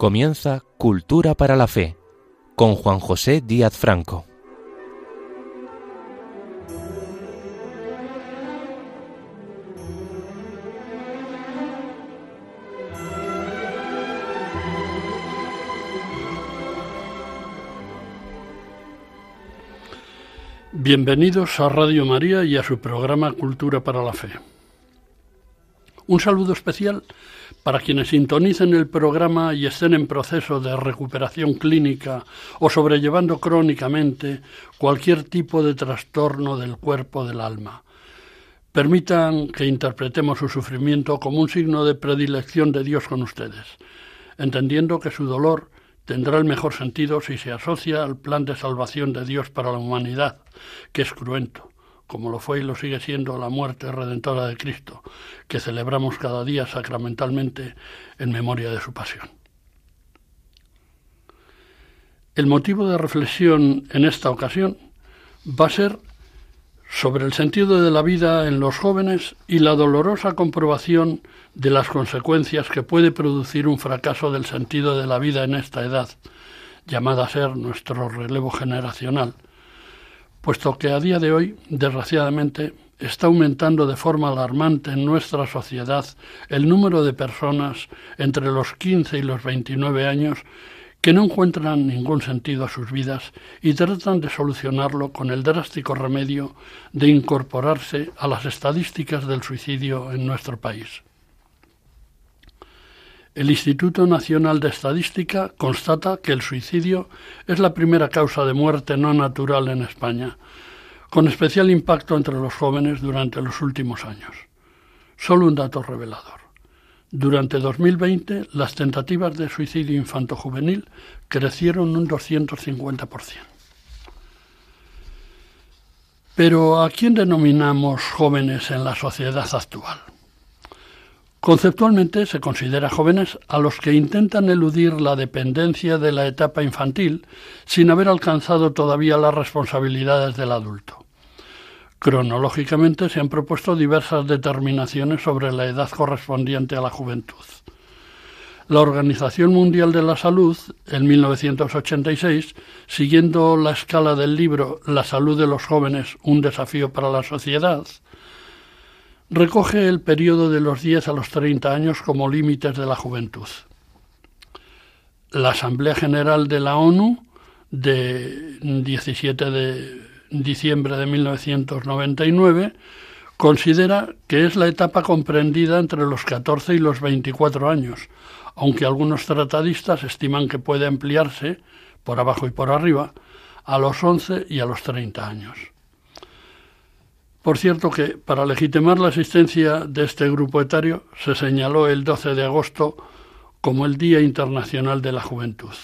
Comienza Cultura para la Fe con Juan José Díaz Franco. Bienvenidos a Radio María y a su programa Cultura para la Fe. Un saludo especial para quienes sintonicen el programa y estén en proceso de recuperación clínica o sobrellevando crónicamente cualquier tipo de trastorno del cuerpo del alma. Permitan que interpretemos su sufrimiento como un signo de predilección de Dios con ustedes, entendiendo que su dolor tendrá el mejor sentido si se asocia al plan de salvación de Dios para la humanidad, que es cruento como lo fue y lo sigue siendo la muerte redentora de Cristo, que celebramos cada día sacramentalmente en memoria de su pasión. El motivo de reflexión en esta ocasión va a ser sobre el sentido de la vida en los jóvenes y la dolorosa comprobación de las consecuencias que puede producir un fracaso del sentido de la vida en esta edad, llamada a ser nuestro relevo generacional, puesto que a día de hoy, desgraciadamente, está aumentando de forma alarmante en nuestra sociedad el número de personas entre los 15 y los 29 años que no encuentran ningún sentido a sus vidas y tratan de solucionarlo con el drástico remedio de incorporarse a las estadísticas del suicidio en nuestro país. El Instituto Nacional de Estadística constata que el suicidio es la primera causa de muerte no natural en España, con especial impacto entre los jóvenes durante los últimos años. Solo un dato revelador. Durante 2020, las tentativas de suicidio infanto-juvenil crecieron un 250%. Pero ¿a quién denominamos jóvenes en la sociedad actual? Conceptualmente se considera jóvenes a los que intentan eludir la dependencia de la etapa infantil sin haber alcanzado todavía las responsabilidades del adulto. Cronológicamente se han propuesto diversas determinaciones sobre la edad correspondiente a la juventud. La Organización Mundial de la Salud, en 1986, siguiendo la escala del libro La salud de los jóvenes, un desafío para la sociedad, recoge el periodo de los 10 a los 30 años como límites de la juventud. La Asamblea General de la ONU de 17 de diciembre de 1999 considera que es la etapa comprendida entre los 14 y los 24 años, aunque algunos tratadistas estiman que puede ampliarse, por abajo y por arriba, a los 11 y a los 30 años. Por cierto que para legitimar la existencia de este grupo etario se señaló el 12 de agosto como el Día Internacional de la Juventud.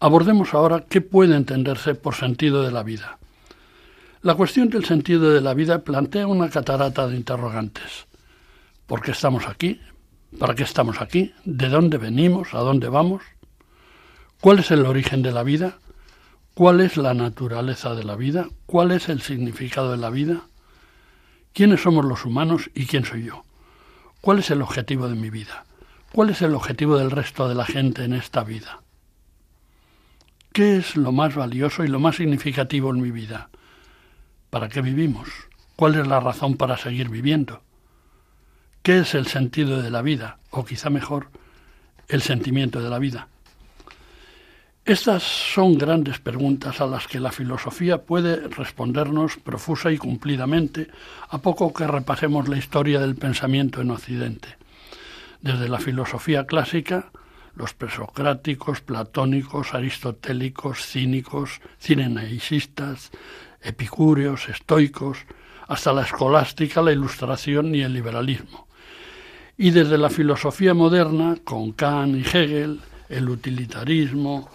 Abordemos ahora qué puede entenderse por sentido de la vida. La cuestión del sentido de la vida plantea una catarata de interrogantes. ¿Por qué estamos aquí? ¿Para qué estamos aquí? ¿De dónde venimos? ¿A dónde vamos? ¿Cuál es el origen de la vida? ¿Cuál es la naturaleza de la vida? ¿Cuál es el significado de la vida? ¿Quiénes somos los humanos y quién soy yo? ¿Cuál es el objetivo de mi vida? ¿Cuál es el objetivo del resto de la gente en esta vida? ¿Qué es lo más valioso y lo más significativo en mi vida? ¿Para qué vivimos? ¿Cuál es la razón para seguir viviendo? ¿Qué es el sentido de la vida? O quizá mejor, el sentimiento de la vida. Estas son grandes preguntas a las que la filosofía puede respondernos profusa y cumplidamente a poco que repasemos la historia del pensamiento en Occidente. Desde la filosofía clásica, los presocráticos, platónicos, aristotélicos, cínicos, cirenaisistas, epicúreos, estoicos, hasta la escolástica, la ilustración y el liberalismo. Y desde la filosofía moderna, con Kant y Hegel, el utilitarismo,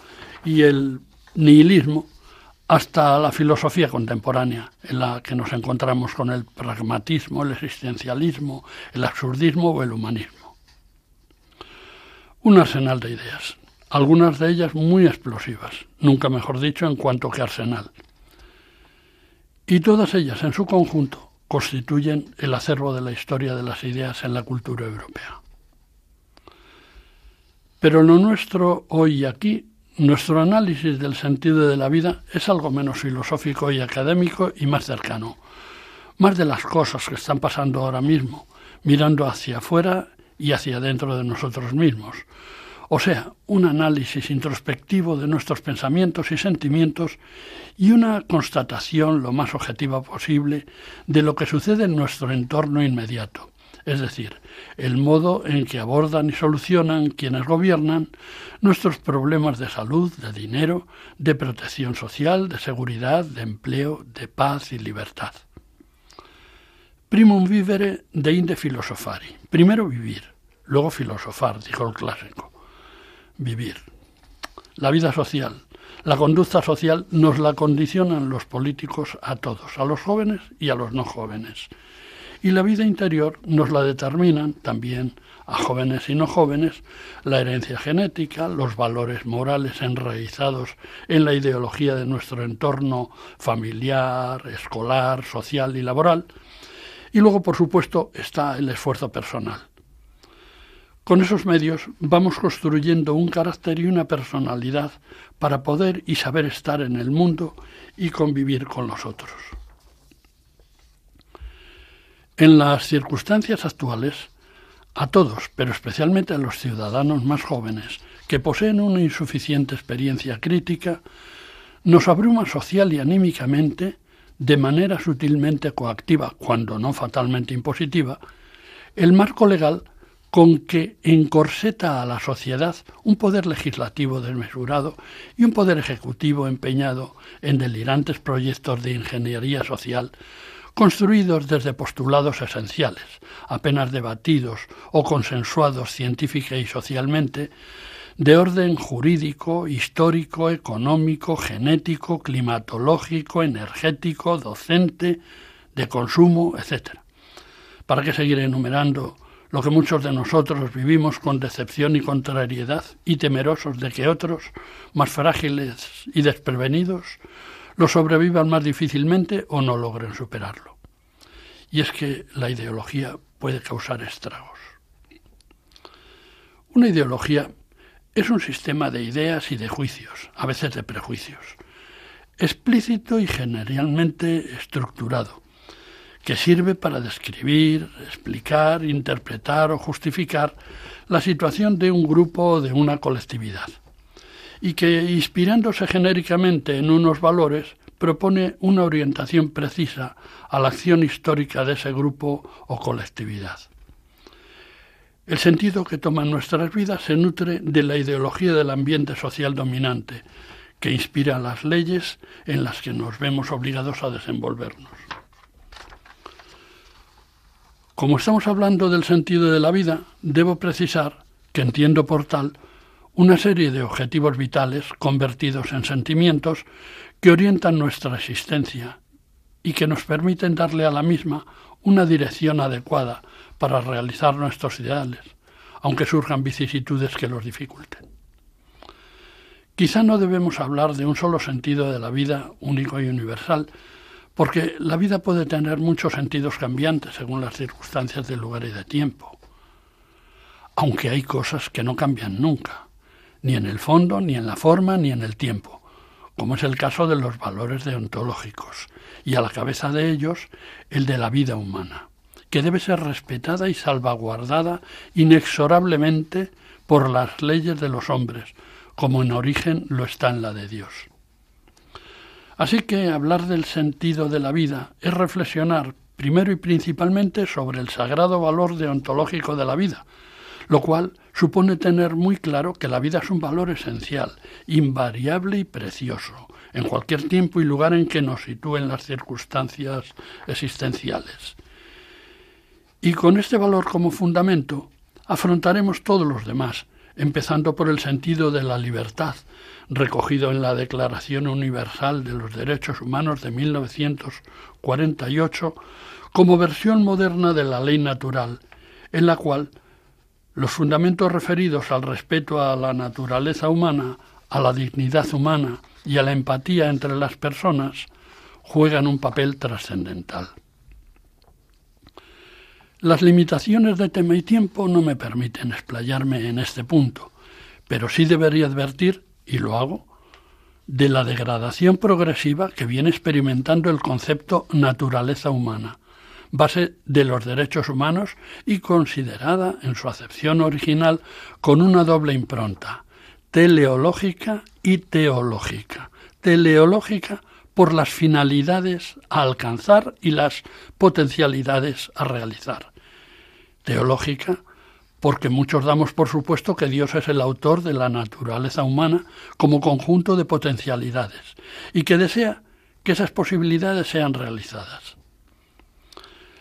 y el nihilismo hasta la filosofía contemporánea, en la que nos encontramos con el pragmatismo, el existencialismo, el absurdismo o el humanismo. Un arsenal de ideas, algunas de ellas muy explosivas, nunca mejor dicho en cuanto que arsenal. Y todas ellas en su conjunto constituyen el acervo de la historia de las ideas en la cultura europea. Pero lo nuestro hoy y aquí, nuestro análisis del sentido de la vida es algo menos filosófico y académico y más cercano, más de las cosas que están pasando ahora mismo, mirando hacia afuera y hacia dentro de nosotros mismos. O sea, un análisis introspectivo de nuestros pensamientos y sentimientos y una constatación lo más objetiva posible de lo que sucede en nuestro entorno inmediato, es decir, el modo en que abordan y solucionan quienes gobiernan nuestros problemas de salud, de dinero, de protección social, de seguridad, de empleo, de paz y libertad. Primum vivere de inde filosofari. Primero vivir, luego filosofar, dijo el clásico. Vivir. La vida social, la conducta social nos la condicionan los políticos a todos, a los jóvenes y a los no jóvenes. Y la vida interior nos la determinan también a jóvenes y no jóvenes, la herencia genética, los valores morales enraizados en la ideología de nuestro entorno familiar, escolar, social y laboral. Y luego, por supuesto, está el esfuerzo personal. Con esos medios vamos construyendo un carácter y una personalidad para poder y saber estar en el mundo y convivir con los otros. En las circunstancias actuales, a todos, pero especialmente a los ciudadanos más jóvenes, que poseen una insuficiente experiencia crítica, nos abruma social y anímicamente, de manera sutilmente coactiva, cuando no fatalmente impositiva, el marco legal con que encorseta a la sociedad un poder legislativo desmesurado y un poder ejecutivo empeñado en delirantes proyectos de ingeniería social construidos desde postulados esenciales, apenas debatidos o consensuados científica y socialmente, de orden jurídico, histórico, económico, genético, climatológico, energético, docente, de consumo, etc. ¿Para qué seguir enumerando lo que muchos de nosotros vivimos con decepción y contrariedad y temerosos de que otros, más frágiles y desprevenidos, lo sobrevivan más difícilmente o no logren superarlo. Y es que la ideología puede causar estragos. Una ideología es un sistema de ideas y de juicios, a veces de prejuicios, explícito y generalmente estructurado, que sirve para describir, explicar, interpretar o justificar la situación de un grupo o de una colectividad y que, inspirándose genéricamente en unos valores, propone una orientación precisa a la acción histórica de ese grupo o colectividad. El sentido que toman nuestras vidas se nutre de la ideología del ambiente social dominante, que inspira las leyes en las que nos vemos obligados a desenvolvernos. Como estamos hablando del sentido de la vida, debo precisar que entiendo por tal una serie de objetivos vitales convertidos en sentimientos que orientan nuestra existencia y que nos permiten darle a la misma una dirección adecuada para realizar nuestros ideales, aunque surjan vicisitudes que los dificulten. Quizá no debemos hablar de un solo sentido de la vida único y universal, porque la vida puede tener muchos sentidos cambiantes según las circunstancias del lugar y de tiempo, aunque hay cosas que no cambian nunca ni en el fondo, ni en la forma, ni en el tiempo, como es el caso de los valores deontológicos, y a la cabeza de ellos el de la vida humana, que debe ser respetada y salvaguardada inexorablemente por las leyes de los hombres, como en origen lo está en la de Dios. Así que hablar del sentido de la vida es reflexionar primero y principalmente sobre el sagrado valor deontológico de la vida, lo cual supone tener muy claro que la vida es un valor esencial, invariable y precioso, en cualquier tiempo y lugar en que nos sitúen las circunstancias existenciales. Y con este valor como fundamento, afrontaremos todos los demás, empezando por el sentido de la libertad, recogido en la Declaración Universal de los Derechos Humanos de 1948, como versión moderna de la ley natural, en la cual los fundamentos referidos al respeto a la naturaleza humana, a la dignidad humana y a la empatía entre las personas juegan un papel trascendental. Las limitaciones de tema y tiempo no me permiten explayarme en este punto, pero sí debería advertir, y lo hago, de la degradación progresiva que viene experimentando el concepto naturaleza humana, base de los derechos humanos y considerada en su acepción original con una doble impronta, teleológica y teológica. Teleológica por las finalidades a alcanzar y las potencialidades a realizar. Teológica porque muchos damos por supuesto que Dios es el autor de la naturaleza humana como conjunto de potencialidades y que desea que esas posibilidades sean realizadas.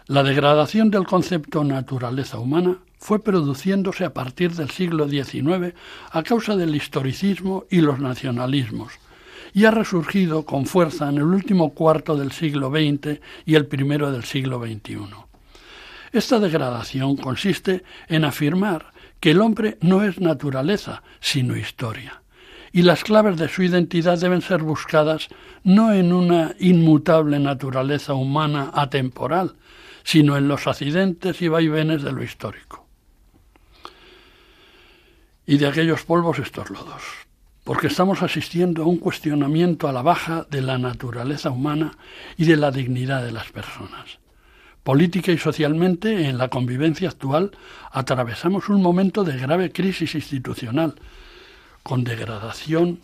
La degradación del concepto naturaleza humana fue produciéndose a partir del siglo XIX a causa del historicismo y los nacionalismos, y ha resurgido con fuerza en el último cuarto del siglo XX y el primero del siglo XXI. Esta degradación consiste en afirmar que el hombre no es naturaleza, sino historia, y las claves de su identidad deben ser buscadas no en una inmutable naturaleza humana atemporal, sino en los accidentes y vaivenes de lo histórico. Y de aquellos polvos estos lodos, porque estamos asistiendo a un cuestionamiento a la baja de la naturaleza humana y de la dignidad de las personas. Política y socialmente, en la convivencia actual, atravesamos un momento de grave crisis institucional, con degradación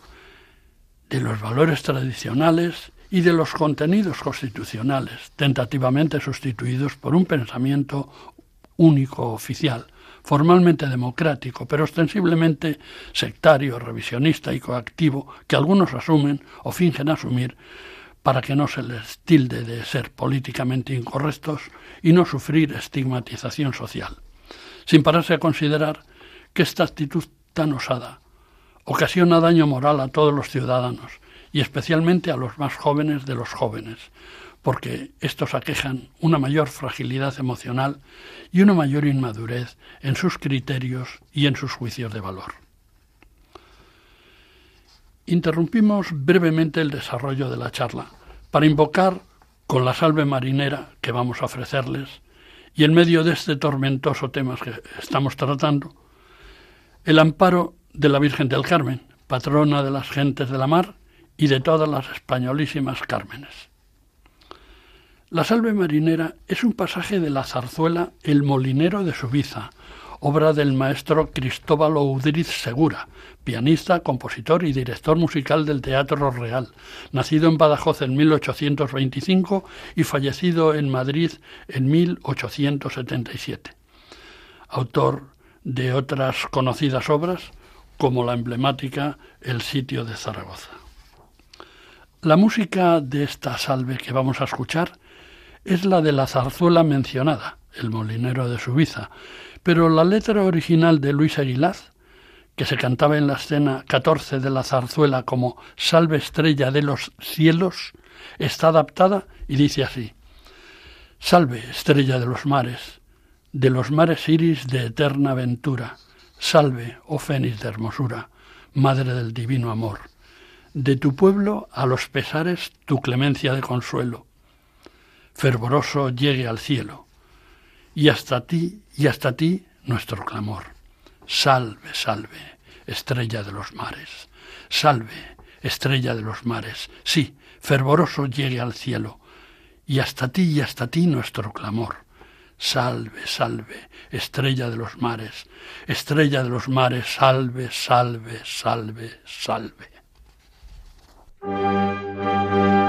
de los valores tradicionales y de los contenidos constitucionales, tentativamente sustituidos por un pensamiento único oficial, formalmente democrático, pero ostensiblemente sectario, revisionista y coactivo, que algunos asumen o fingen asumir para que no se les tilde de ser políticamente incorrectos y no sufrir estigmatización social, sin pararse a considerar que esta actitud tan osada ocasiona daño moral a todos los ciudadanos y especialmente a los más jóvenes de los jóvenes, porque estos aquejan una mayor fragilidad emocional y una mayor inmadurez en sus criterios y en sus juicios de valor. Interrumpimos brevemente el desarrollo de la charla para invocar con la salve marinera que vamos a ofrecerles y en medio de este tormentoso tema que estamos tratando, el amparo de la Virgen del Carmen, patrona de las gentes de la mar y de todas las españolísimas Cármenes. La salve marinera es un pasaje de la zarzuela El molinero de Subiza, obra del maestro Cristóbal Udriz Segura, pianista, compositor y director musical del Teatro Real, nacido en Badajoz en 1825 y fallecido en Madrid en 1877. Autor de otras conocidas obras, como la emblemática El sitio de Zaragoza. La música de esta salve que vamos a escuchar es la de la zarzuela mencionada, El molinero de Subiza, pero la letra original de Luis Aguilaz, que se cantaba en la escena 14 de la zarzuela como Salve estrella de los cielos, está adaptada y dice así: Salve estrella de los mares, de los mares iris de eterna ventura, salve, oh fénix de hermosura, madre del divino amor. De tu pueblo a los pesares tu clemencia de consuelo, fervoroso llegue al cielo y hasta ti, y hasta ti nuestro clamor. Salve, salve, estrella de los mares. Salve, estrella de los mares. Sí, fervoroso llegue al cielo. Y hasta ti, y hasta ti nuestro clamor. Salve, salve, estrella de los mares. Estrella de los mares, salve, salve, salve, salve. De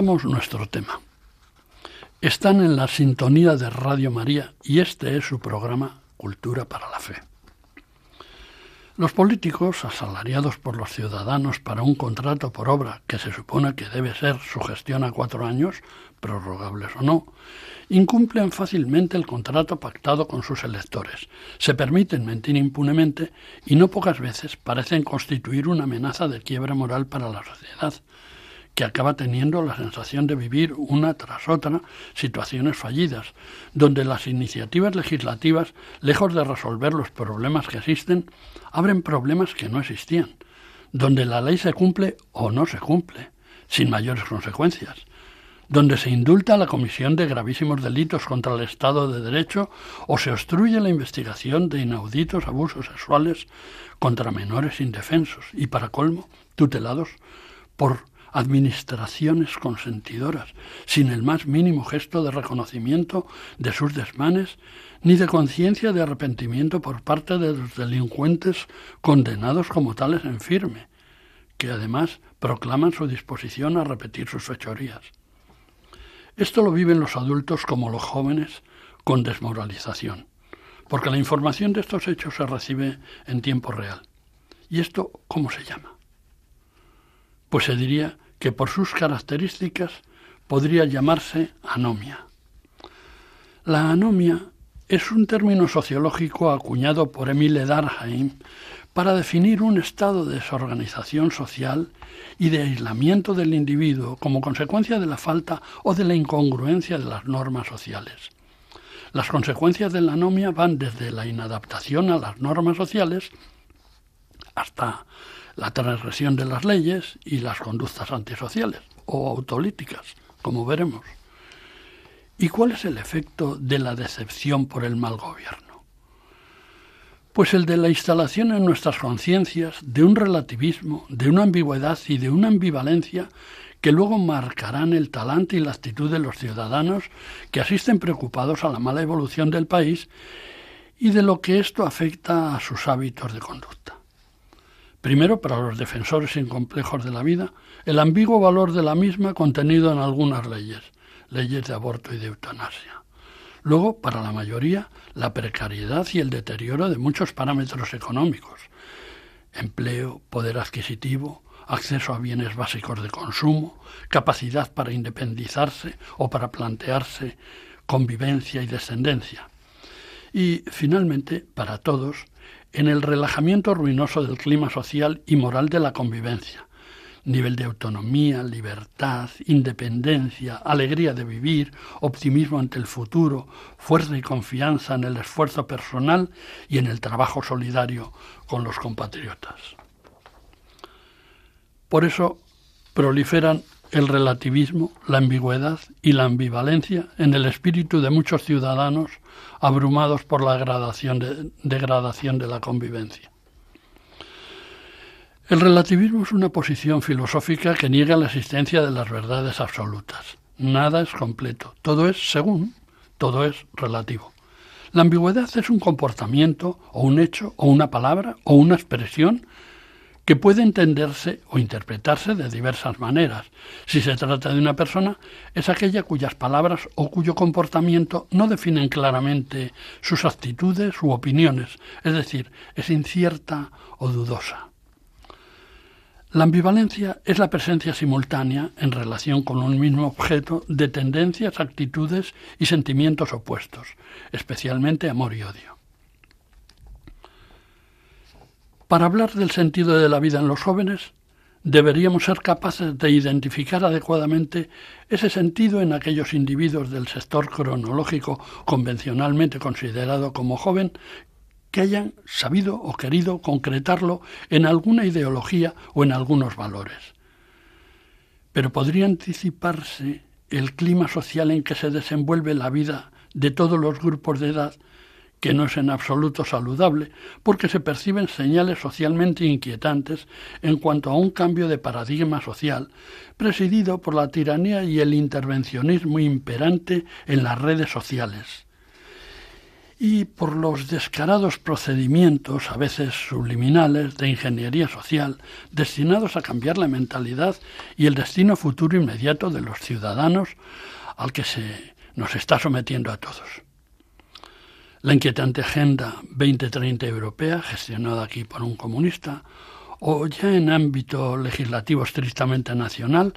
Reanudamos nuestro tema. Están en la sintonía de Radio María y este es su programa Cultura para la Fe. Los políticos, asalariados por los ciudadanos para un contrato por obra que se supone que debe ser su gestión a cuatro años, prorrogables o no, incumplen fácilmente el contrato pactado con sus electores, se permiten mentir impunemente y no pocas veces parecen constituir una amenaza de quiebra moral para la sociedad, que acaba teniendo la sensación de vivir una tras otra situaciones fallidas, donde las iniciativas legislativas, lejos de resolver los problemas que existen, abren problemas que no existían, donde la ley se cumple o no se cumple, sin mayores consecuencias, donde se indulta la comisión de gravísimos delitos contra el Estado de Derecho o se obstruye la investigación de inauditos abusos sexuales contra menores indefensos y, para colmo, tutelados por administraciones consentidoras, sin el más mínimo gesto de reconocimiento de sus desmanes, ni de conciencia de arrepentimiento por parte de los delincuentes condenados como tales en firme, que además proclaman su disposición a repetir sus fechorías. Esto lo viven los adultos como los jóvenes con desmoralización, porque la información de estos hechos se recibe en tiempo real. ¿Y esto cómo se llama? Pues se diría que por sus características podría llamarse anomia. La anomia es un término sociológico acuñado por Emile Durkheim para definir un estado de desorganización social y de aislamiento del individuo como consecuencia de la falta o de la incongruencia de las normas sociales. Las consecuencias de la anomia van desde la inadaptación a las normas sociales hasta la transgresión de las leyes y las conductas antisociales o autolíticas, como veremos. ¿Y cuál es el efecto de la decepción por el mal gobierno? Pues el de la instalación en nuestras conciencias de un relativismo, de una ambigüedad y de una ambivalencia que luego marcarán el talante y la actitud de los ciudadanos que asisten preocupados a la mala evolución del país y de lo que esto afecta a sus hábitos de conducta. Primero, para los defensores incomplejos de la vida, el ambiguo valor de la misma contenido en algunas leyes, leyes de aborto y de eutanasia. Luego, para la mayoría, la precariedad y el deterioro de muchos parámetros económicos, empleo, poder adquisitivo, acceso a bienes básicos de consumo, capacidad para independizarse o para plantearse convivencia y descendencia. Y, finalmente, para todos, en el relajamiento ruinoso del clima social y moral de la convivencia. Nivel de autonomía, libertad, independencia, alegría de vivir, optimismo ante el futuro, fuerza y confianza en el esfuerzo personal y en el trabajo solidario con los compatriotas. Por eso proliferan el relativismo, la ambigüedad y la ambivalencia en el espíritu de muchos ciudadanos abrumados por la de, degradación de la convivencia. El relativismo es una posición filosófica que niega la existencia de las verdades absolutas. Nada es completo, todo es según, todo es relativo. La ambigüedad es un comportamiento o un hecho o una palabra o una expresión que puede entenderse o interpretarse de diversas maneras. Si se trata de una persona, es aquella cuyas palabras o cuyo comportamiento no definen claramente sus actitudes u opiniones, es decir, es incierta o dudosa. La ambivalencia es la presencia simultánea en relación con un mismo objeto de tendencias, actitudes y sentimientos opuestos, especialmente amor y odio. Para hablar del sentido de la vida en los jóvenes, deberíamos ser capaces de identificar adecuadamente ese sentido en aquellos individuos del sector cronológico convencionalmente considerado como joven que hayan sabido o querido concretarlo en alguna ideología o en algunos valores. Pero podría anticiparse el clima social en que se desenvuelve la vida de todos los grupos de edad que no es en absoluto saludable, porque se perciben señales socialmente inquietantes en cuanto a un cambio de paradigma social, presidido por la tiranía y el intervencionismo imperante en las redes sociales, y por los descarados procedimientos, a veces subliminales, de ingeniería social, destinados a cambiar la mentalidad y el destino futuro inmediato de los ciudadanos al que se nos está sometiendo a todos. La inquietante Agenda 2030 europea, gestionada aquí por un comunista, o ya en ámbito legislativo estrictamente nacional,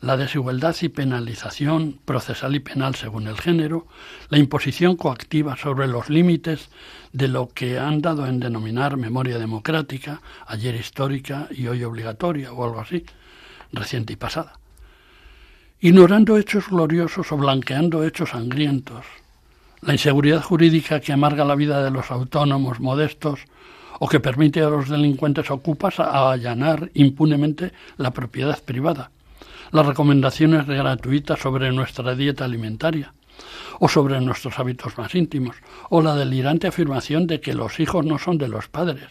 la desigualdad y penalización procesal y penal según el género, la imposición coactiva sobre los límites de lo que han dado en denominar memoria democrática, ayer histórica y hoy obligatoria o algo así, reciente y pasada. Ignorando hechos gloriosos o blanqueando hechos sangrientos, la inseguridad jurídica que amarga la vida de los autónomos modestos o que permite a los delincuentes ocupas allanar impunemente la propiedad privada, las recomendaciones gratuitas sobre nuestra dieta alimentaria o sobre nuestros hábitos más íntimos, o la delirante afirmación de que los hijos no son de los padres,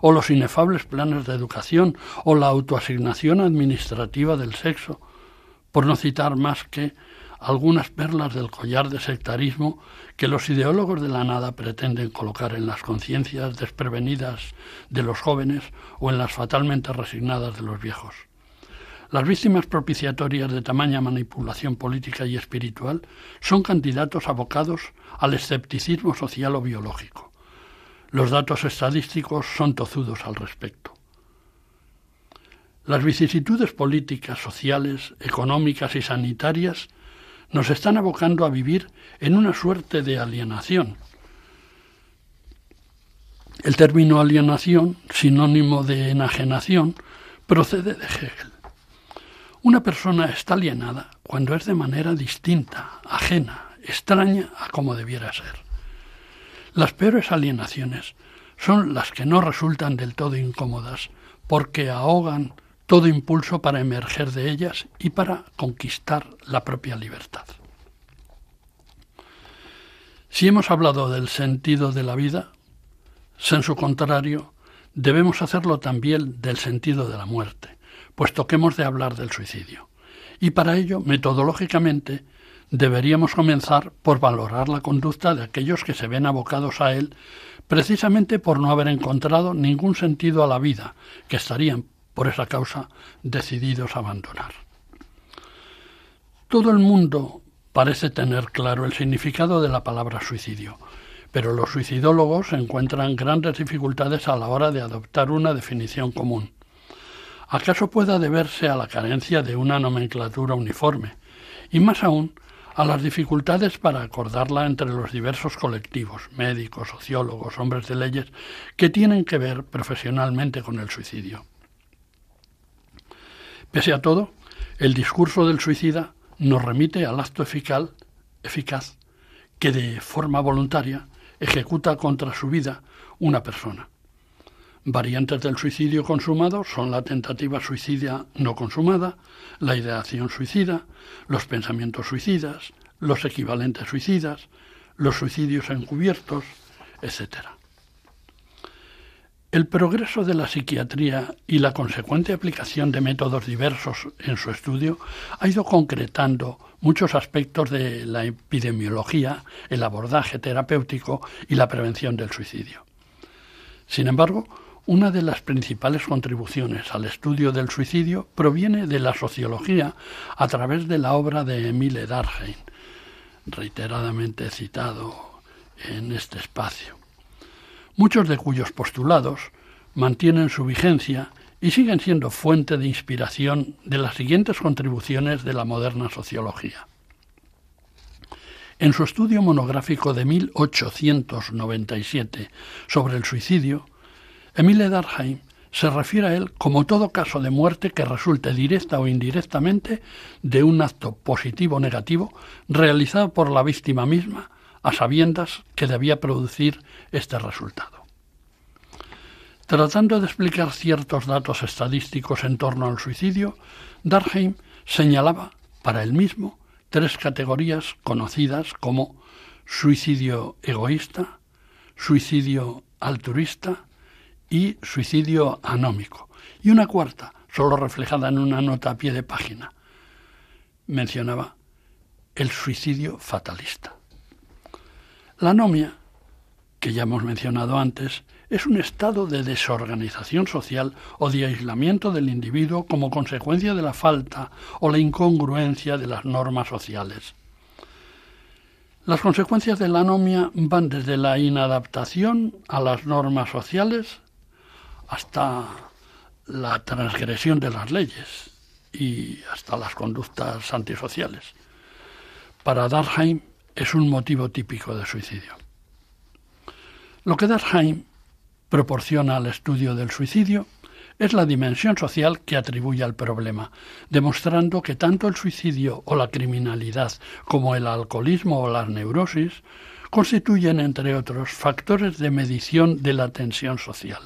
o los inefables planes de educación, o la autoasignación administrativa del sexo, por no citar más que algunas perlas del collar de sectarismo que los ideólogos de la nada pretenden colocar en las conciencias desprevenidas de los jóvenes o en las fatalmente resignadas de los viejos. Las víctimas propiciatorias de tamaña manipulación política y espiritual son candidatos abocados al escepticismo social o biológico. Los datos estadísticos son tozudos al respecto. Las vicisitudes políticas, sociales, económicas y sanitarias nos están abocando a vivir en una suerte de alienación. El término alienación, sinónimo de enajenación, procede de Hegel. Una persona está alienada cuando es de manera distinta, ajena, extraña a como debiera ser. Las peores alienaciones son las que no resultan del todo incómodas, porque ahogan todo impulso para emerger de ellas y para conquistar la propia libertad. Si hemos hablado del sentido de la vida, en su contrario, debemos hacerlo también del sentido de la muerte puesto que hemos de hablar del suicidio. Y para ello, metodológicamente, deberíamos comenzar por valorar la conducta de aquellos que se ven abocados a él precisamente por no haber encontrado ningún sentido a la vida, que estarían, por esa causa, decididos a abandonar. Todo el mundo parece tener claro el significado de la palabra suicidio, pero los suicidólogos encuentran grandes dificultades a la hora de adoptar una definición común. ¿Acaso pueda deberse a la carencia de una nomenclatura uniforme? Y más aún, a las dificultades para acordarla entre los diversos colectivos, médicos, sociólogos, hombres de leyes, que tienen que ver profesionalmente con el suicidio. Pese a todo, el discurso del suicida nos remite al acto eficaz, eficaz que de forma voluntaria ejecuta contra su vida una persona. Variantes del suicidio consumado son la tentativa suicida no consumada, la ideación suicida, los pensamientos suicidas, los equivalentes suicidas, los suicidios encubiertos, etc. El progreso de la psiquiatría y la consecuente aplicación de métodos diversos en su estudio ha ido concretando muchos aspectos de la epidemiología, el abordaje terapéutico y la prevención del suicidio. Sin embargo, una de las principales contribuciones al estudio del suicidio proviene de la sociología a través de la obra de Emile Durkheim, reiteradamente citado en este espacio, muchos de cuyos postulados mantienen su vigencia y siguen siendo fuente de inspiración de las siguientes contribuciones de la moderna sociología. En su estudio monográfico de 1897 sobre el suicidio, Emile Durkheim se refiere a él como todo caso de muerte que resulte directa o indirectamente de un acto positivo o negativo realizado por la víctima misma a sabiendas que debía producir este resultado. Tratando de explicar ciertos datos estadísticos en torno al suicidio, Durkheim señalaba para él mismo tres categorías conocidas como suicidio egoísta, suicidio altruista y suicidio anómico. Y una cuarta, solo reflejada en una nota a pie de página, mencionaba el suicidio fatalista. La anomia que ya hemos mencionado antes, es un estado de desorganización social o de aislamiento del individuo como consecuencia de la falta o la incongruencia de las normas sociales. Las consecuencias de la anomia van desde la inadaptación a las normas sociales hasta la transgresión de las leyes y hasta las conductas antisociales. Para Darheim es un motivo típico de suicidio. Lo que Darheim proporciona al estudio del suicidio es la dimensión social que atribuye al problema, demostrando que tanto el suicidio o la criminalidad como el alcoholismo o las neurosis constituyen, entre otros, factores de medición de la tensión social.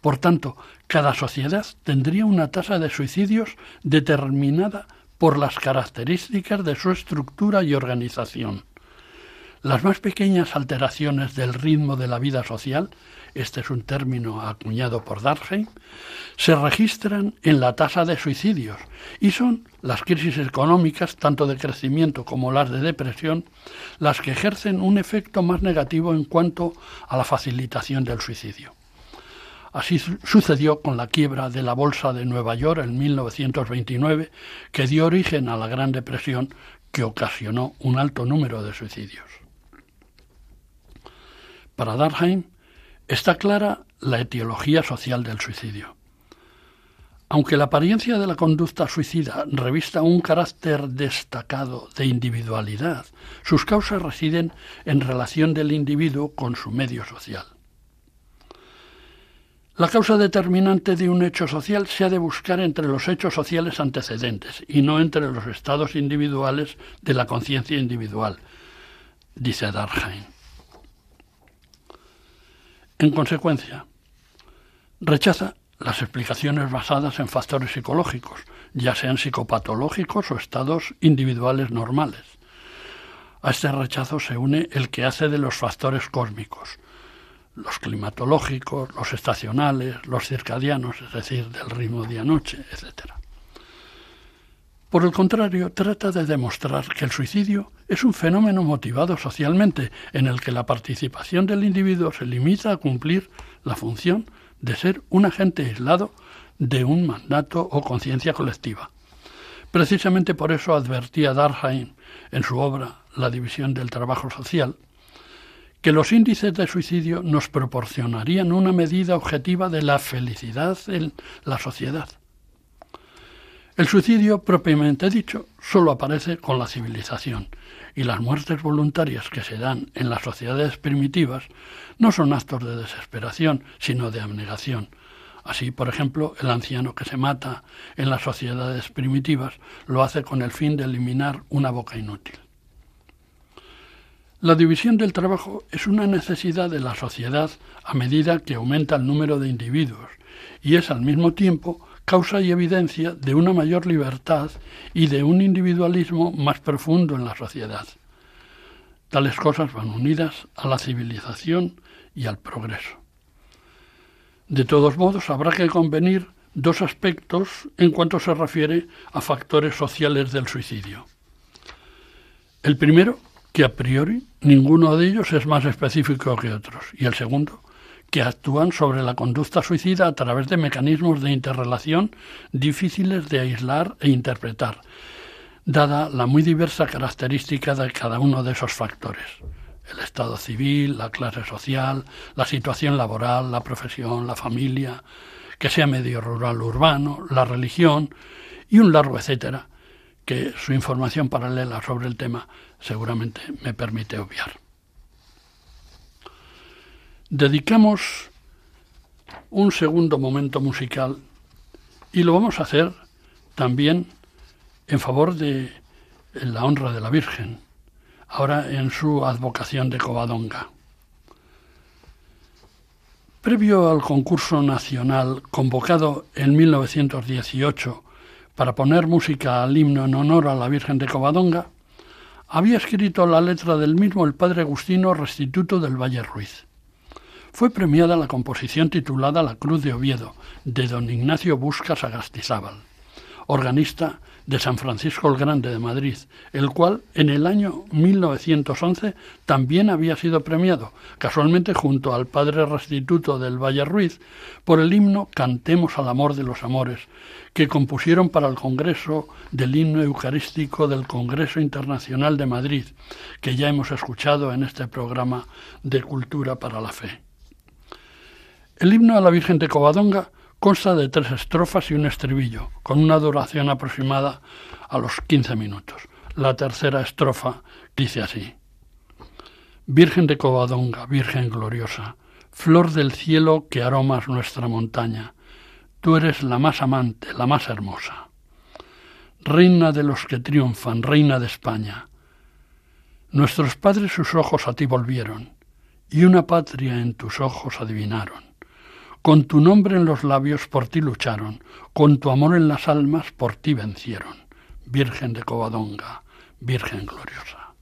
Por tanto, cada sociedad tendría una tasa de suicidios determinada por las características de su estructura y organización. Las más pequeñas alteraciones del ritmo de la vida social este es un término acuñado por Darheim, se registran en la tasa de suicidios y son las crisis económicas, tanto de crecimiento como las de depresión, las que ejercen un efecto más negativo en cuanto a la facilitación del suicidio. Así sucedió con la quiebra de la Bolsa de Nueva York en 1929, que dio origen a la Gran Depresión que ocasionó un alto número de suicidios. Para Darheim, Está clara la etiología social del suicidio. Aunque la apariencia de la conducta suicida revista un carácter destacado de individualidad, sus causas residen en relación del individuo con su medio social. La causa determinante de un hecho social se ha de buscar entre los hechos sociales antecedentes y no entre los estados individuales de la conciencia individual, dice Darheim. En consecuencia, rechaza las explicaciones basadas en factores psicológicos, ya sean psicopatológicos o estados individuales normales. A este rechazo se une el que hace de los factores cósmicos, los climatológicos, los estacionales, los circadianos, es decir, del ritmo día-noche, etc. Por el contrario, trata de demostrar que el suicidio es un fenómeno motivado socialmente, en el que la participación del individuo se limita a cumplir la función de ser un agente aislado de un mandato o conciencia colectiva. Precisamente por eso advertía Darheim en su obra La división del trabajo social, que los índices de suicidio nos proporcionarían una medida objetiva de la felicidad en la sociedad. El suicidio propiamente dicho solo aparece con la civilización y las muertes voluntarias que se dan en las sociedades primitivas no son actos de desesperación, sino de abnegación. Así, por ejemplo, el anciano que se mata en las sociedades primitivas lo hace con el fin de eliminar una boca inútil. La división del trabajo es una necesidad de la sociedad a medida que aumenta el número de individuos y es al mismo tiempo causa y evidencia de una mayor libertad y de un individualismo más profundo en la sociedad. Tales cosas van unidas a la civilización y al progreso. De todos modos, habrá que convenir dos aspectos en cuanto se refiere a factores sociales del suicidio. El primero, que a priori ninguno de ellos es más específico que otros, y el segundo, que actúan sobre la conducta suicida a través de mecanismos de interrelación difíciles de aislar e interpretar, dada la muy diversa característica de cada uno de esos factores. El estado civil, la clase social, la situación laboral, la profesión, la familia, que sea medio rural o urbano, la religión y un largo etcétera, que su información paralela sobre el tema seguramente me permite obviar dedicamos un segundo momento musical y lo vamos a hacer también en favor de la honra de la Virgen, ahora en su advocación de Covadonga. Previo al concurso nacional convocado en 1918 para poner música al himno en honor a la Virgen de Covadonga, había escrito la letra del mismo el padre Agustino Restituto del Valle Ruiz. Fue premiada la composición titulada La Cruz de Oviedo, de don Ignacio Buscas Agastizábal, organista de San Francisco el Grande de Madrid, el cual en el año 1911 también había sido premiado, casualmente junto al padre restituto del Valle Ruiz, por el himno Cantemos al amor de los amores, que compusieron para el Congreso del himno eucarístico del Congreso Internacional de Madrid, que ya hemos escuchado en este programa de Cultura para la Fe. El himno a la Virgen de Covadonga consta de tres estrofas y un estribillo, con una duración aproximada a los 15 minutos. La tercera estrofa dice así. Virgen de Covadonga, Virgen gloriosa, flor del cielo que aromas nuestra montaña, tú eres la más amante, la más hermosa. Reina de los que triunfan, reina de España. Nuestros padres sus ojos a ti volvieron, y una patria en tus ojos adivinaron. Con tu nombre en los labios por ti lucharon, con tu amor en las almas por ti vencieron. Virgen de Covadonga, Virgen gloriosa.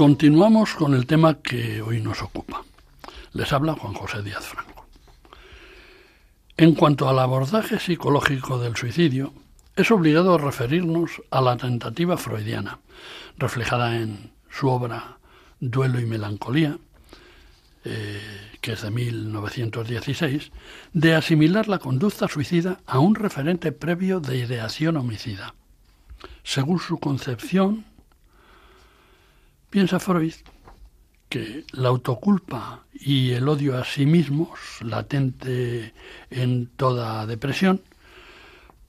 Continuamos con el tema que hoy nos ocupa. Les habla Juan José Díaz Franco. En cuanto al abordaje psicológico del suicidio, es obligado referirnos a la tentativa freudiana, reflejada en su obra Duelo y Melancolía, eh, que es de 1916, de asimilar la conducta suicida a un referente previo de ideación homicida. Según su concepción, Piensa Freud que la autoculpa y el odio a sí mismos, latente en toda depresión,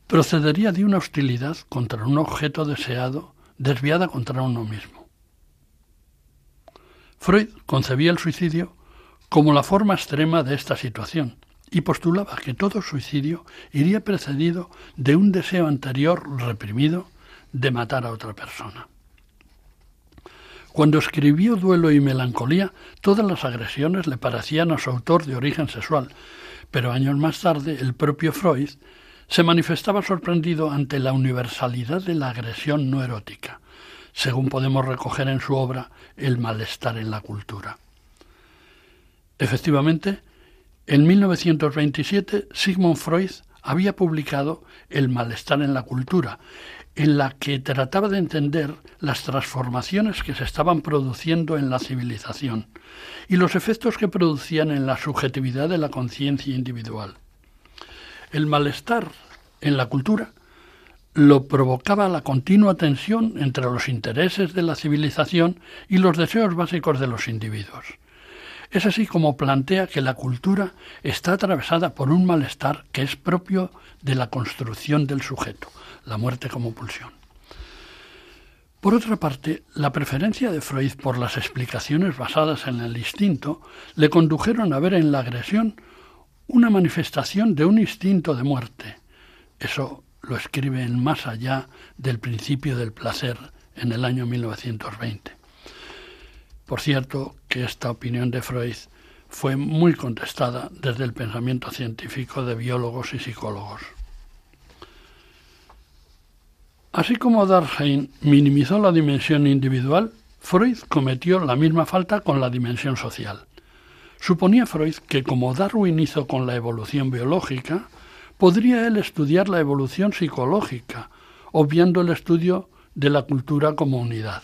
procedería de una hostilidad contra un objeto deseado desviada contra uno mismo. Freud concebía el suicidio como la forma extrema de esta situación y postulaba que todo suicidio iría precedido de un deseo anterior reprimido de matar a otra persona. Cuando escribió Duelo y Melancolía, todas las agresiones le parecían a su autor de origen sexual, pero años más tarde el propio Freud se manifestaba sorprendido ante la universalidad de la agresión no erótica, según podemos recoger en su obra El malestar en la cultura. Efectivamente, en 1927 Sigmund Freud había publicado El malestar en la cultura, en la que trataba de entender las transformaciones que se estaban produciendo en la civilización y los efectos que producían en la subjetividad de la conciencia individual. El malestar en la cultura lo provocaba la continua tensión entre los intereses de la civilización y los deseos básicos de los individuos. Es así como plantea que la cultura está atravesada por un malestar que es propio de la construcción del sujeto, la muerte como pulsión. Por otra parte, la preferencia de Freud por las explicaciones basadas en el instinto le condujeron a ver en la agresión una manifestación de un instinto de muerte. Eso lo escribe en Más allá del principio del placer en el año 1920. Por cierto, que esta opinión de Freud fue muy contestada desde el pensamiento científico de biólogos y psicólogos. Así como Darsheim minimizó la dimensión individual, Freud cometió la misma falta con la dimensión social. Suponía Freud que como Darwin hizo con la evolución biológica, podría él estudiar la evolución psicológica, obviando el estudio de la cultura como unidad.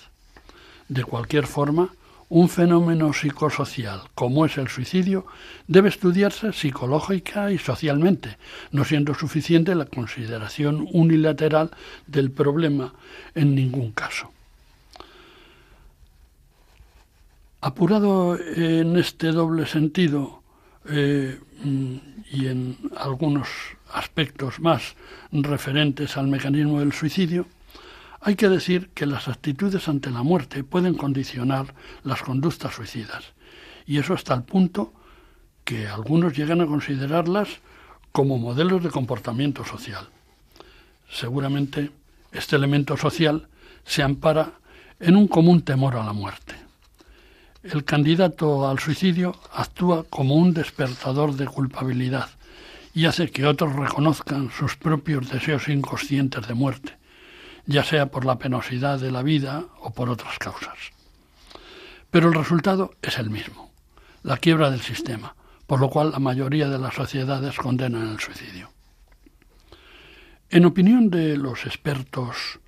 De cualquier forma, un fenómeno psicosocial como es el suicidio debe estudiarse psicológica y socialmente, no siendo suficiente la consideración unilateral del problema en ningún caso. Apurado en este doble sentido eh, y en algunos aspectos más referentes al mecanismo del suicidio, hay que decir que las actitudes ante la muerte pueden condicionar las conductas suicidas, y eso hasta el punto que algunos llegan a considerarlas como modelos de comportamiento social. Seguramente este elemento social se ampara en un común temor a la muerte. El candidato al suicidio actúa como un despertador de culpabilidad y hace que otros reconozcan sus propios deseos inconscientes de muerte, ya sea por la penosidad de la vida o por otras causas. Pero el resultado es el mismo, la quiebra del sistema, por lo cual la mayoría de las sociedades condenan el suicidio. En opinión de los expertos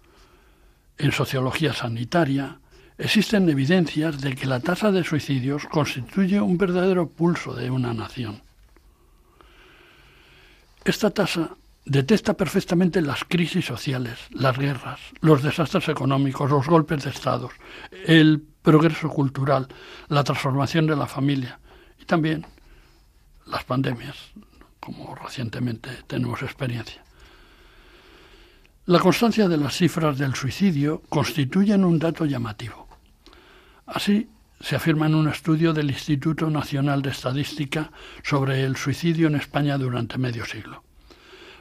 en sociología sanitaria, existen evidencias de que la tasa de suicidios constituye un verdadero pulso de una nación. Esta tasa detecta perfectamente las crisis sociales, las guerras, los desastres económicos, los golpes de Estado, el progreso cultural, la transformación de la familia y también las pandemias, como recientemente tenemos experiencia. La constancia de las cifras del suicidio constituyen un dato llamativo. Así, se afirma en un estudio del Instituto Nacional de Estadística sobre el suicidio en España durante medio siglo.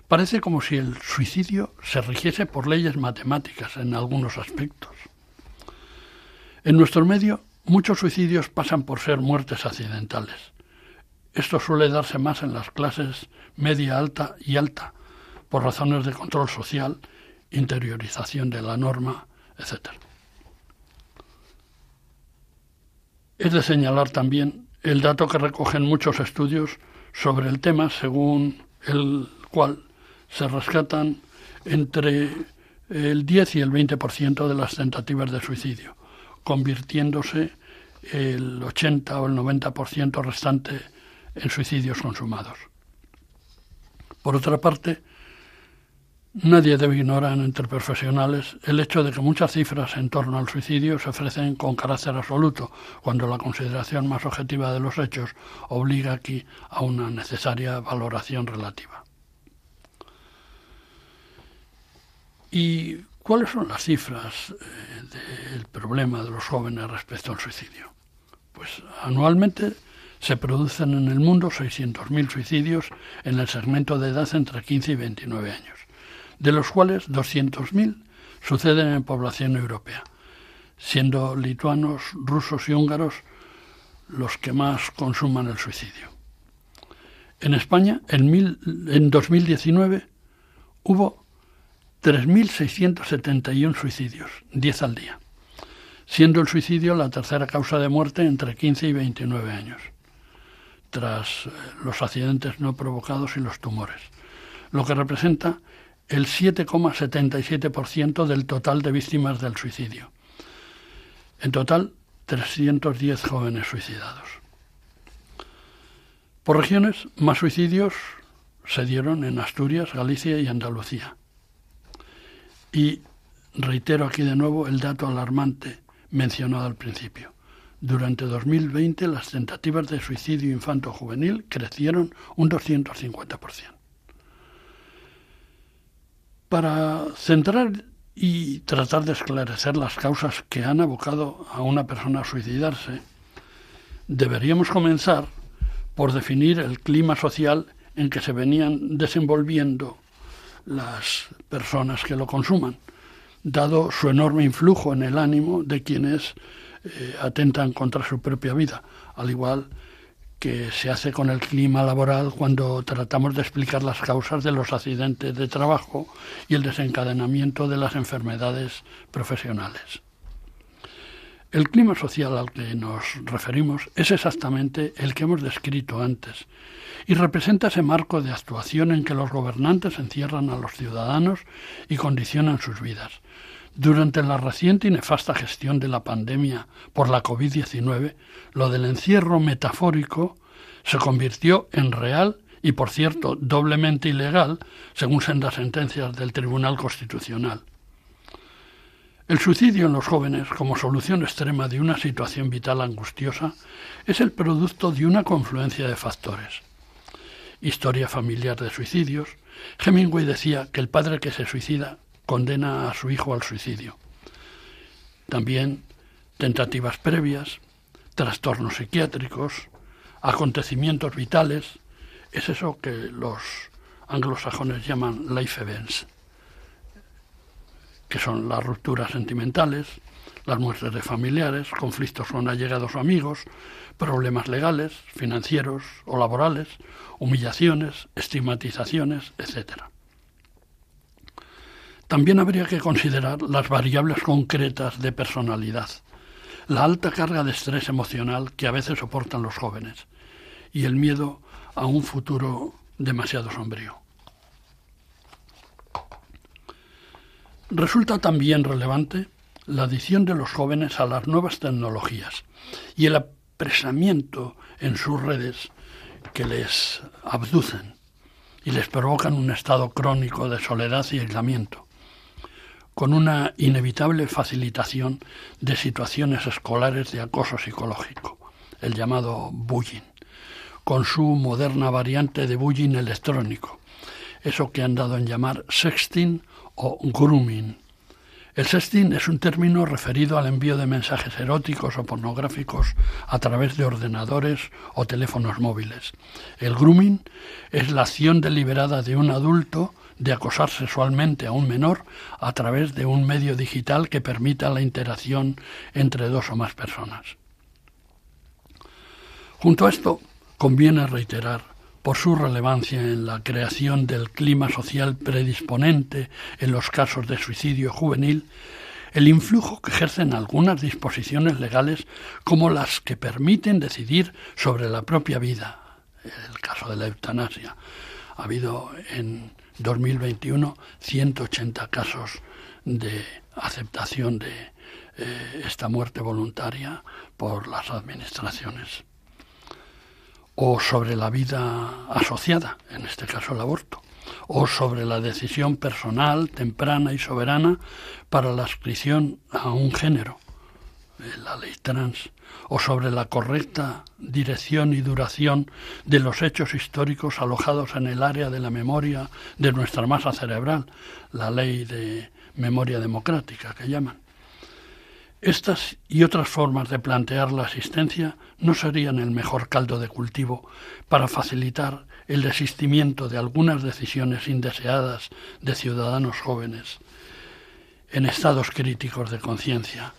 Parece como si el suicidio se rigiese por leyes matemáticas en algunos aspectos. En nuestro medio, muchos suicidios pasan por ser muertes accidentales. Esto suele darse más en las clases media, alta y alta, por razones de control social, interiorización de la norma, etc. Es de señalar también el dato que recogen muchos estudios sobre el tema, según el cual se rescatan entre el 10 y el 20% de las tentativas de suicidio, convirtiéndose el 80 o el 90% restante en suicidios consumados. Por otra parte, nadie debe ignorar entre profesionales el hecho de que muchas cifras en torno al suicidio se ofrecen con carácter absoluto, cuando la consideración más objetiva de los hechos obliga aquí a una necesaria valoración relativa. ¿Y cuáles son las cifras eh, del problema de los jóvenes respecto al suicidio? Pues anualmente se producen en el mundo 600.000 suicidios en el segmento de edad entre 15 y 29 años, de los cuales 200.000 suceden en población europea, siendo lituanos, rusos y húngaros los que más consuman el suicidio. En España, en, en 2019, hubo 3.671 suicidios, 10 al día, siendo el suicidio la tercera causa de muerte entre 15 y 29 años tras eh, los accidentes no provocados y los tumores, lo que representa el 7,77% del total de víctimas del suicidio. En total, 310 jóvenes suicidados. Por regiones, más suicidios se dieron en Asturias, Galicia y Andalucía. Y reitero aquí de nuevo el dato alarmante mencionado al principio. Durante 2020 las tentativas de suicidio infanto-juvenil crecieron un 250%. Para centrar y tratar de esclarecer las causas que han abocado a una persona a suicidarse, deberíamos comenzar por definir el clima social en que se venían desenvolviendo las personas que lo consuman, dado su enorme influjo en el ánimo de quienes eh, atentan contra su propia vida, al igual que se hace con el clima laboral cuando tratamos de explicar las causas de los accidentes de trabajo y el desencadenamiento de las enfermedades profesionales. El clima social al que nos referimos es exactamente el que hemos descrito antes y representa ese marco de actuación en que los gobernantes encierran a los ciudadanos y condicionan sus vidas, durante la reciente y nefasta gestión de la pandemia por la COVID-19, lo del encierro metafórico se convirtió en real y, por cierto, doblemente ilegal, según sendas sentencias del Tribunal Constitucional. El suicidio en los jóvenes, como solución extrema de una situación vital angustiosa, es el producto de una confluencia de factores. Historia familiar de suicidios. Hemingway decía que el padre que se suicida condena a su hijo al suicidio. También tentativas previas, trastornos psiquiátricos, acontecimientos vitales, es eso que los anglosajones llaman life events, que son las rupturas sentimentales, las muertes de familiares, conflictos con allegados o amigos, problemas legales, financieros o laborales, humillaciones, estigmatizaciones, etc. También habría que considerar las variables concretas de personalidad, la alta carga de estrés emocional que a veces soportan los jóvenes y el miedo a un futuro demasiado sombrío. Resulta también relevante la adición de los jóvenes a las nuevas tecnologías y el apresamiento en sus redes que les abducen y les provocan un estado crónico de soledad y aislamiento con una inevitable facilitación de situaciones escolares de acoso psicológico, el llamado bullying, con su moderna variante de bullying electrónico, eso que han dado en llamar sexting o grooming. El sexting es un término referido al envío de mensajes eróticos o pornográficos a través de ordenadores o teléfonos móviles. El grooming es la acción deliberada de un adulto de acosar sexualmente a un menor a través de un medio digital que permita la interacción entre dos o más personas. Junto a esto, conviene reiterar, por su relevancia en la creación del clima social predisponente en los casos de suicidio juvenil, el influjo que ejercen algunas disposiciones legales como las que permiten decidir sobre la propia vida, el caso de la eutanasia. Ha habido en 2021 180 casos de aceptación de eh, esta muerte voluntaria por las administraciones o sobre la vida asociada, en este caso el aborto, o sobre la decisión personal, temprana y soberana para la adscripción a un género, eh, la ley trans, o sobre la correcta dirección y duración de los hechos históricos alojados en el área de la memoria de nuestra masa cerebral, la ley de memoria democrática que llaman. Estas y otras formas de plantear la asistencia no serían el mejor caldo de cultivo para facilitar el desistimiento de algunas decisiones indeseadas de ciudadanos jóvenes en estados críticos de conciencia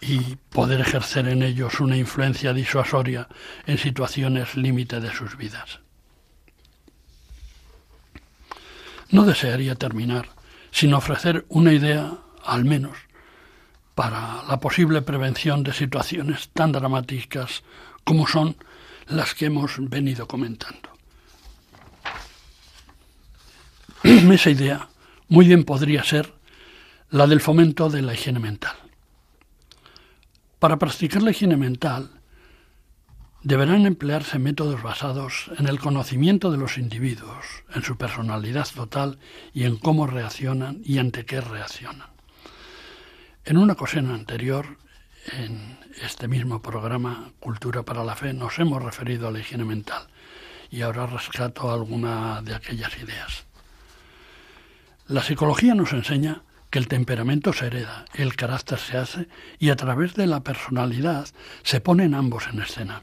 y poder ejercer en ellos una influencia disuasoria en situaciones límite de sus vidas. No desearía terminar sin ofrecer una idea, al menos, para la posible prevención de situaciones tan dramáticas como son las que hemos venido comentando. Esa idea muy bien podría ser la del fomento de la higiene mental. Para practicar la higiene mental deberán emplearse métodos basados en el conocimiento de los individuos, en su personalidad total y en cómo reaccionan y ante qué reaccionan. En una ocasión anterior, en este mismo programa Cultura para la Fe, nos hemos referido a la higiene mental y ahora rescato alguna de aquellas ideas. La psicología nos enseña que el temperamento se hereda, el carácter se hace y a través de la personalidad se ponen ambos en escena.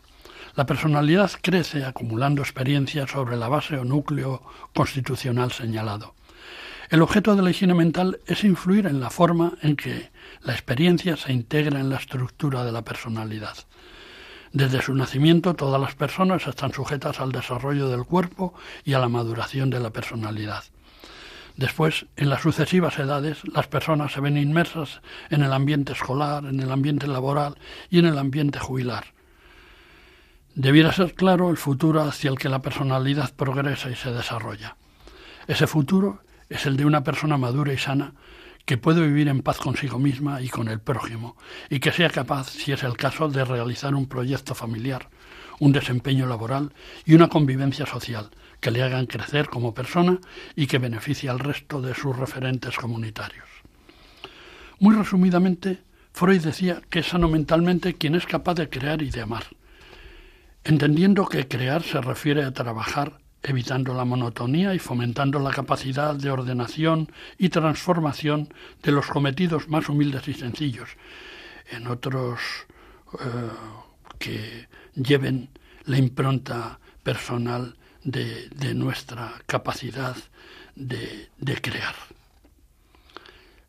La personalidad crece acumulando experiencias sobre la base o núcleo constitucional señalado. El objeto de la higiene mental es influir en la forma en que la experiencia se integra en la estructura de la personalidad. Desde su nacimiento todas las personas están sujetas al desarrollo del cuerpo y a la maduración de la personalidad. Después, en las sucesivas edades, las personas se ven inmersas en el ambiente escolar, en el ambiente laboral y en el ambiente jubilar. Debiera ser claro el futuro hacia el que la personalidad progresa y se desarrolla. Ese futuro es el de una persona madura y sana que puede vivir en paz consigo misma y con el prójimo, y que sea capaz, si es el caso, de realizar un proyecto familiar, un desempeño laboral y una convivencia social que le hagan crecer como persona y que beneficie al resto de sus referentes comunitarios. Muy resumidamente, Freud decía que es sano mentalmente quien es capaz de crear y de amar, entendiendo que crear se refiere a trabajar evitando la monotonía y fomentando la capacidad de ordenación y transformación de los cometidos más humildes y sencillos, en otros eh, que lleven la impronta personal de, nuestra capacidad de, de crear.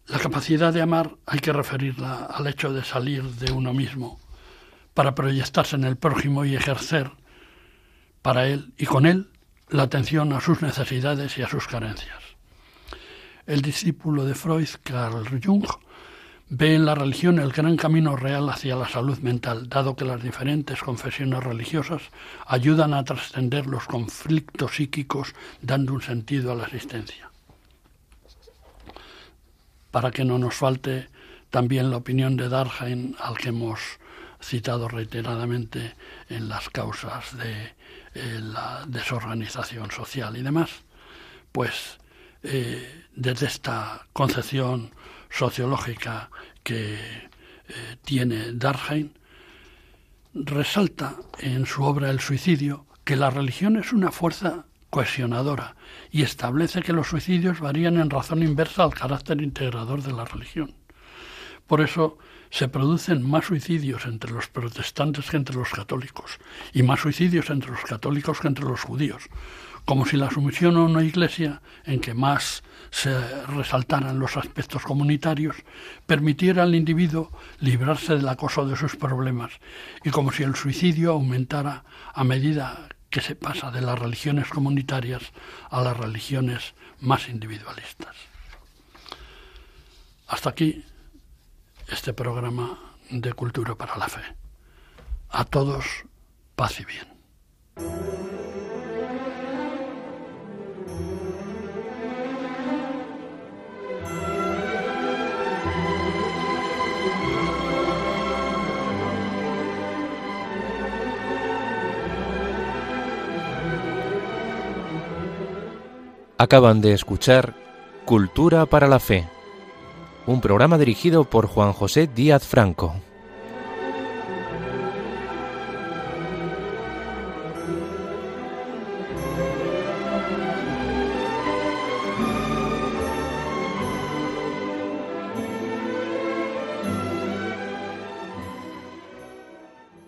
La capacidad de amar hay que referirla al hecho de salir de uno mismo para proyectarse en el prójimo y ejercer para él y con él la atención a sus necesidades y a sus carencias. El discípulo de Freud, Carl Jung, ve en la religión el gran camino real hacia la salud mental, dado que las diferentes confesiones religiosas ayudan a trascender los conflictos psíquicos, dando un sentido a la existencia. Para que no nos falte también la opinión de Darheim, al que hemos citado reiteradamente en las causas de eh, la desorganización social y demás, pues eh, desde esta concepción sociológica que eh, tiene Darheim, resalta en su obra El suicidio que la religión es una fuerza cohesionadora y establece que los suicidios varían en razón inversa al carácter integrador de la religión. Por eso se producen más suicidios entre los protestantes que entre los católicos y más suicidios entre los católicos que entre los judíos, como si la sumisión a una iglesia en que más se resaltaran los aspectos comunitarios permitiera al individuo librarse del acoso de sus problemas y como si el suicidio aumentara a medida que se pasa de las religiones comunitarias a las religiones más individualistas. Hasta aquí este programa de Cultura para la Fe. A todos, paz y bien. Acaban de escuchar Cultura para la Fe un programa dirigido por Juan José Díaz Franco.